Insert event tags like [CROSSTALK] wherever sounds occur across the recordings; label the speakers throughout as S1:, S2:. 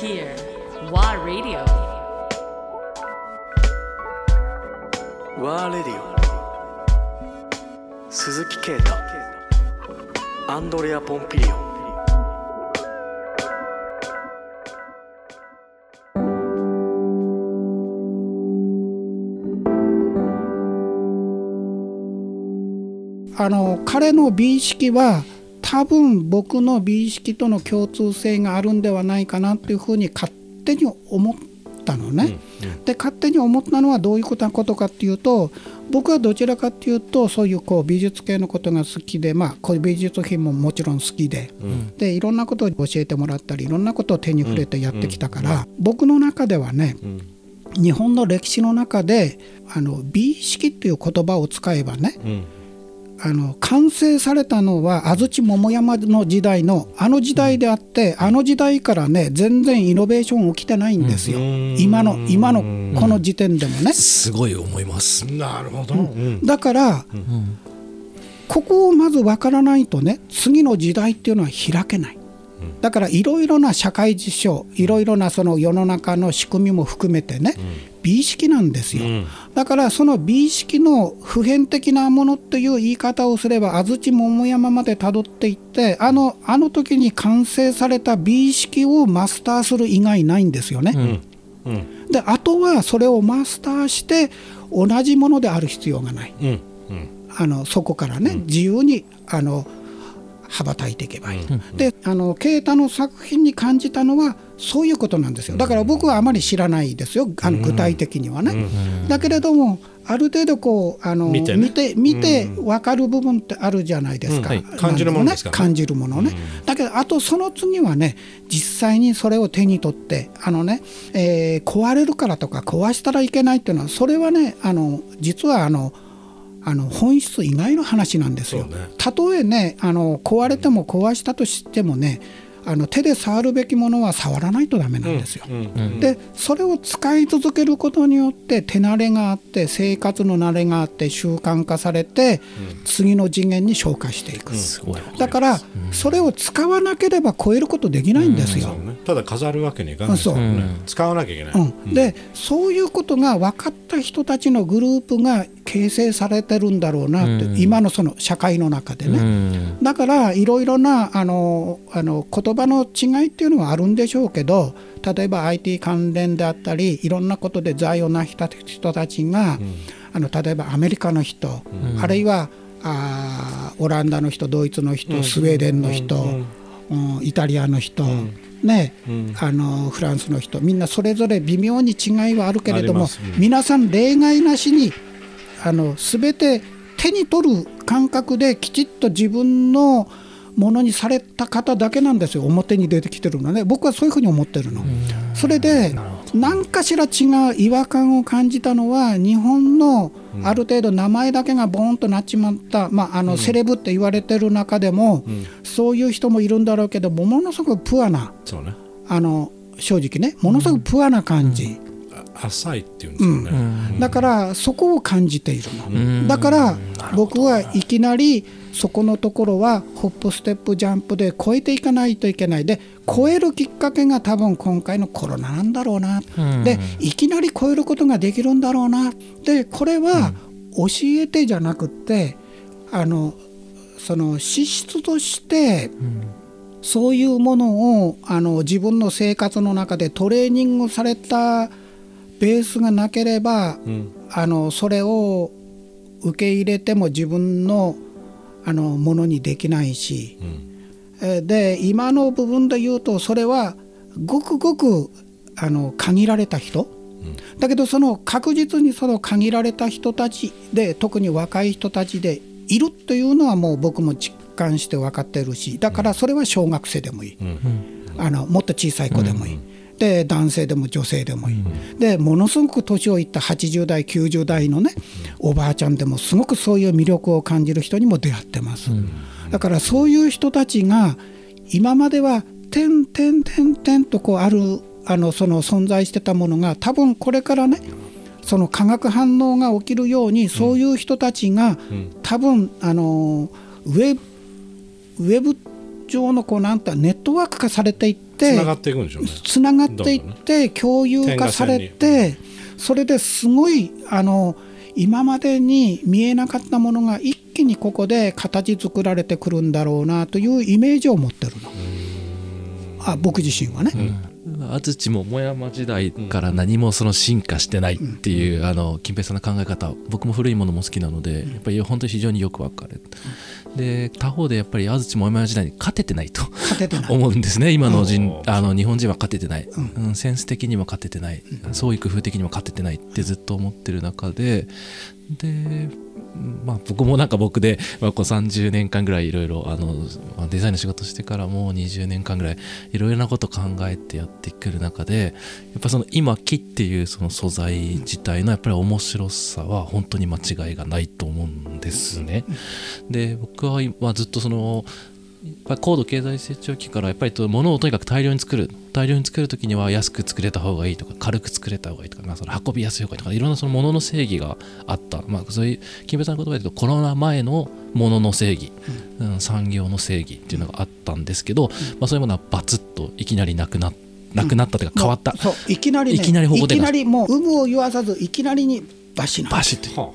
S1: here. WA Radio.
S2: ワーレディオ鈴木啓太アンドレア・ポンピリオ
S3: あの彼の美意識は多分僕の美意識との共通性があるんではないかなっていうふうに勝手に思ったのね。で勝手に思ったのはどういうことかっていうと僕はどちらかっていうとそういうこう美術系のことが好きでまあこういう美術品ももちろん好きで、うん、でいろんなことを教えてもらったりいろんなことを手に触れてやってきたから、僕の中ではね、日本の歴史の中であの美意識っていう言葉を使えばね、あの完成されたのは安土桃山の時代のあの時代であって、うん、あの時代からね全然イノベーション起きてないんですよ、今の今のこの時点でもね。
S4: すごい思います。
S5: なるほど、
S3: うん、だから、ここをまず分からないとね次の時代っていうのは開けない。だからいろいろな社会事象いろいろなその世の中の仕組みも含めてね、美意識なんですよ、うん、だからその美意識の普遍的なものっていう言い方をすれば安土桃山までたどっていってあのあの時に完成された美意識をマスターする以外ないんですよね。うん。うん、であとはそれをマスターして同じものである必要がない。あのそこからね、自由にあの羽ばたいていけばいい、うん、であの啓太の作品に感じたのはそういうことなんですよ。だから僕はあまり知らないですよあの具体的にはね、だけれどもある程度こうあの見て、ね、見て見て分かる部分ってあるじゃないですか、うん。はい、
S5: 感じるものですか、
S3: ね、感じるものね、だけどあとその次はね実際にそれを手に取ってあのね、えー、壊れるからとか壊したらいけないっていうのはそれはねあの実はあのあの本質以外の話なんですよ。ね、たとえねあの壊れても壊したとしてもねあの手で触るべきものは触らないとダメなんですよ。でそれを使い続けることによって手慣れがあって生活の慣れがあって習慣化されて、次の次元に昇華していく、だからそれを使わなければ超えることできないんですよ。
S5: ね、ただ飾るわけにいかない。ですよね、使わなきゃいけない。
S3: でそういうことが分かった人たちのグループが形成されてるんだろうなって、今のその社会の中でね。だからいろいろなあのあの言言葉の違いっていうのはあるんでしょうけど例えば IT 関連であったりいろんなことで財を成した人たちが、うん、あの例えばアメリカの人、うん、あるいはあオランダの人ドイツの人、うん、スウェーデンの人、うん。イタリアの人、ねあのフランスの人みんなそれぞれ微妙に違いはあるけれども、皆さん例外なしにあの全て手に取る感覚できちっと自分のものにされた方だけなんですよ。表に出てきてるのね。僕はそういうふうに思ってるの。それで何かしら違う違和感を感じたのは日本のある程度名前だけがボーンとなっちまった、まあ、あのセレブって言われてる中でも、そういう人もいるんだろうけどもものすごくプアな、あの正直ねものすごくプアな感じ。
S5: 浅いっていうんですよね、
S3: うん、だからそこを感じているの、だから僕はいきなりそこのところはホップステップジャンプで超えていかないといけない。で超えるきっかけが多分今回のコロナなんだろうな、うん、でいきなり超えることができるんだろうな。でこれは教えてじゃなくってあのその資質として、そういうものをあの自分の生活の中でトレーニングされたベースがなければ、うん、あのそれを受け入れても自分のあのものにできないし、うん、で今の部分で言うとそれはごくごくあの限られた人、うん、だけどその確実にその限られた人たちで特に若い人たちでいるというのはもう僕も実感して分かってるしだからそれは小学生でもいい、うん、あのもっと小さい子でもいい。で男性でも女性でもいい、うん、でものすごく年をいった80代90代のね、おばあちゃんでもすごくそういう魅力を感じる人にも出会ってます、うん、だからそういう人たちが今までは点点点点とこうあるあのその存在してたものが多分これからねその化学反応が起きるようにそういう人たちが多分あのウェブウェブ上のこうなんてネットワーク化されていってて
S5: つながっていくんでしょうね。
S3: つながっていって共有化されてそれですごいあの今までに見えなかったものが一気にここで形作られてくるんだろうなというイメージを持ってるの。あ僕自身はね。
S4: 安土桃山時代から何もその進化してないっていう、あの金平さんの考え方僕も古いものも好きなのでやっぱり本当に非常によくわかる。で他方でやっぱり安土桃山時代に勝ててないと
S3: 勝ててない。[LAUGHS]
S4: 思うんですね今の人、
S5: うん。
S4: あの日本人は勝ててない、うん。センス的にも勝ててない、創意工夫的にも勝ててないってずっと思ってる中ででまあ僕もなんか僕で、まあ、こう30年間ぐらいいろいろデザインの仕事してからもう20年間ぐらいいろいろなこと考えてやってくる中でやっぱその今木っていうその素材自体のやっぱり面白さは本当に間違いがないと思うんですね。で僕はずっとそのぱり高度経済成長期からやっぱりと物をとにかく大量に作る大量に作る時には安く作れた方がいいとか軽く作れた方がいいとか、まあ、その運びやすい方がいいとかいろんなその物の正義があった、まあ、そういう金平さんの言葉で言うとコロナ前の物の正義、うん。産業の正義っていうのがあったんですけど、まあ、そういうものはバツッといきなりなくななくなったというか変わった、
S3: そういきなり、ね、
S4: いきなり
S3: いきなりもう有無を言わさずいきなりにバシな
S4: バシッと
S5: は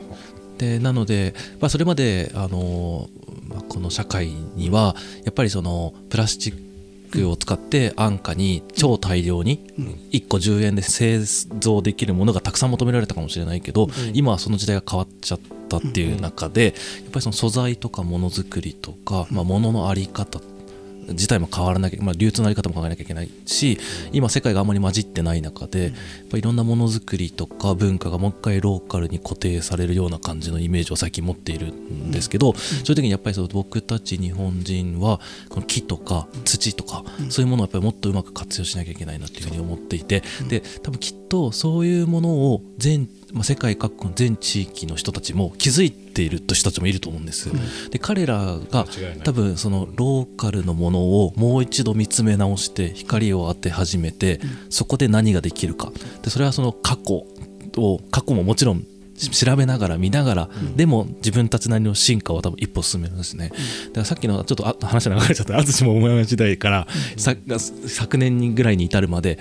S4: でなので、まあ、それまであの、まあ、この社会にはやっぱりそのプラスチックを使って安価に超大量に1個10円で製造できるものがたくさん求められたかもしれないけど、今はその時代が変わっちゃったっていう中で、やっぱりその素材とかものづくりとか、まあ、もののあり方自体も変わらなきゃ、まあ、流通のあり方も考えなきゃいけないし今世界があんまり混じってない中でやっぱいろんなものづくりとか文化がもう一回ローカルに固定されるような感じのイメージを最近持っているんですけど、そういう時にやっぱりその僕たち日本人はこの木とか土とか、そういうものをやっぱりもっとうまく活用しなきゃいけないなっていうふうに思っていて、で多分きっとそういうものを全まあ、世界各国の全地域の人たちも気づいている人たちもいると思うんです。で彼らが多分そのローカルのものをもう一度見つめ直して光を当て始めて、そこで何ができるか。でそれはその過去を過去ももちろんし調べながら見ながら、でも自分たちなりの進化を多分一歩進めるんですね、だからさっきのちょっとあ話が流れちゃった安土桃山時代から、さ昨年にぐらいに至るまで、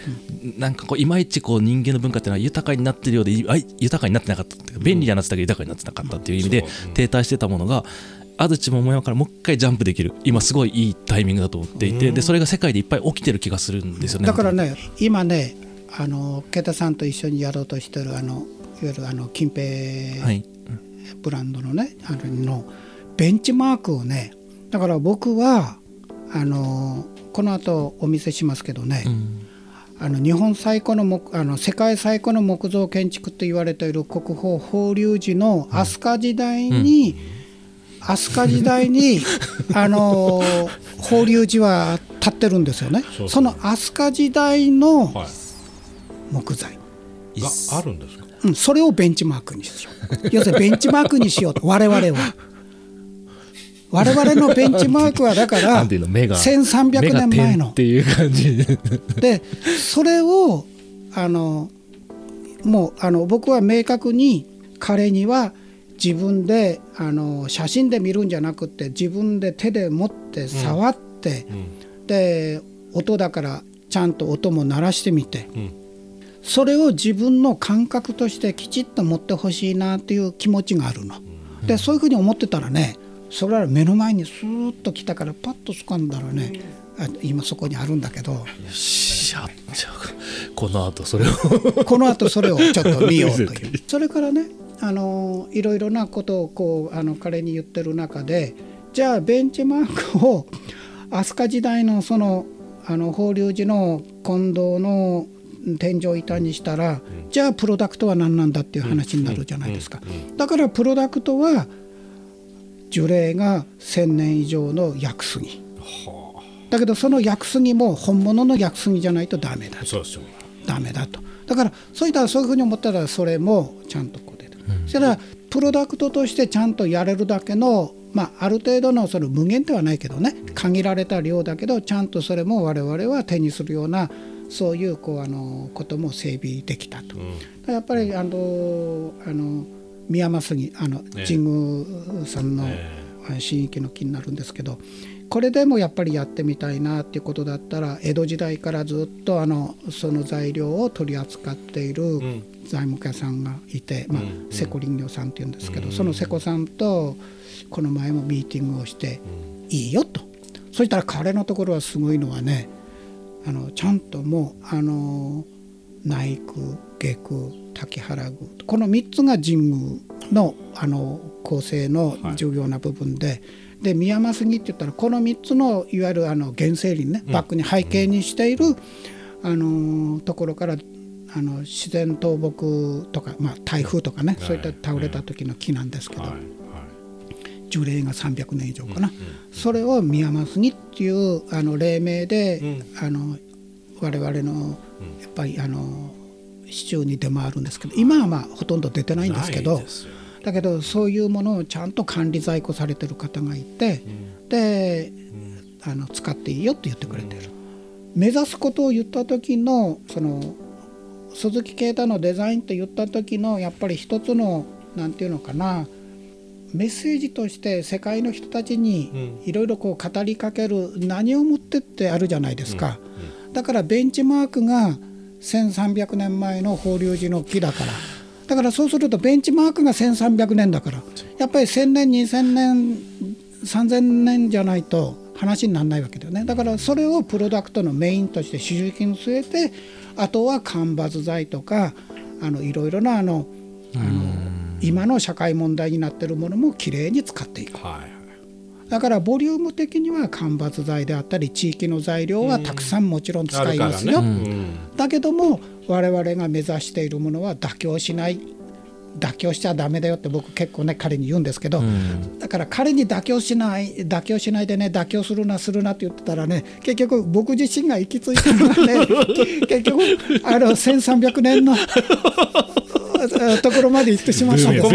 S4: なんかこういまいちこう人間の文化っていうのは豊かになってるようでいあい豊かになってなかったっていうか便利にはなってたけど豊かになってなかったっていう意味で停滞してたものが安土桃山からもう一回ジャンプできる。今すごいいいタイミングだと思っていてでそれが世界でいっぱい起きてる気がするんですよね。
S3: だからね今ねあのケタさんと一緒にやろうとしてるあのいわゆるあの近平
S4: はい。
S3: ブランドのねあののベンチマークをねだから僕はあのこの後お見せしますけどね、
S4: うん。
S3: あの日本最古の木あの世界最古の木造建築と言われている国宝法隆寺の飛鳥時代に、飛鳥時代に [LAUGHS] あの法隆寺は建ってるんですよね。
S5: そう
S3: その飛鳥時代の
S5: はい。
S3: 木材、
S5: があるんですか？
S3: うん、それをベンチマークにしよう。要するにベンチマークにしようと我々は。我々のベンチマークはだから
S4: なんていうの目が
S3: 1300
S4: 目が
S3: 年前の。
S4: 点っていう感じ。で
S3: でそれをあのもうあの僕は明確に彼には自分であの写真で見るんじゃなくて自分で手で持って触って、で音だからちゃんと音も鳴らしてみて、
S5: うん
S3: それを自分の感覚としてきちっと持ってほしいなっていう気持ちがあるの。でそういうふうに思ってたらねそれは目の前にスーッと来たからパッと掴んだらねあ今そこにあるんだけど。
S4: よっちゃうこの後それを
S3: この後それをちょっと見ようという [LAUGHS] それからねあのいろいろなことをこうあの彼に言ってる中でじゃあベンチマークを飛鳥時代のそのあの法隆寺の金堂の天井板にしたら、じゃあプロダクトは何なんだっていう話になるじゃないですか、だからプロダクトは樹齢が1,000年以上の薬杉。だけどその薬杉も本物の薬杉じゃないとダメだ
S5: そうですよ
S3: ダメだと。だからそういったらそういうふうに思ったらそれもちゃんとこう出てくる、そしたらプロダクトとしてちゃんとやれるだけの、まあ、ある程度のその無限ではないけどね。限られた量だけどちゃんとそれも我々は手にするようなそういうこうあのことも整備できたと。だからやっぱりあのあの宮間杉あの
S5: ええ。
S3: 神宮さんの
S5: え
S3: 新域の木になるんですけどこれでもやっぱりやってみたいなっていうことだったら江戸時代からずっとあのその材料を取り扱っている材木屋さんがいて、まあ、瀬古林業さんっていうんですけど、その瀬古さんとこの前もミーティングをしていいよと。そしたら彼のところはすごいのはねあのちゃんともうあの内宮下宮滝原宮。この3つが神宮のあの構成の重要な部分で、はい、で宮間杉って言ったらこの3つのいわゆるあの原生林ね、バックに背景にしている、あのところからあの自然倒木とか、まあ、台風とかね、そういった倒れた時の木なんですけど、樹齢が300年以上かな、それを宮間杉っていうあの黎明で、あの我々のやっぱりあの市中に出回るんですけど今はまあほとんど出てないんですけどだけどそういうものをちゃんと管理在庫されてる方がいて、で、あの使っていいよって言ってくれてる。目指すことを言った時のその鈴木啓太のデザインと言った時のやっぱり一つの何て言うのかなメッセージとして世界の人たちにいろいろこう語りかける何を持ってってあるじゃないですか、だからベンチマークが1300年前の法隆寺の木だから。だからそうするとベンチマークが1300年だから。やっぱり1000年2000年3000年じゃないと話にならないわけだよね。だからそれをプロダクトのメインとして主軸に据えてあとは間伐材とかあのいろいろなあのあの今の社会問題になっているものもきれいに使っていく。はいだからボリューム的には間伐材であったり地域の材料はたくさんもちろん使いますよ、だけども我々が目指しているものは妥協しない。妥協しちゃだめだよって僕結構ね彼に言うんですけど、うん、だから彼に妥協しない妥協しないでね妥協するなするなって言ってたらね結局僕自身が行き着いたのはね [LAUGHS] 結局あの1300年のところまで行ってしまったんですよ。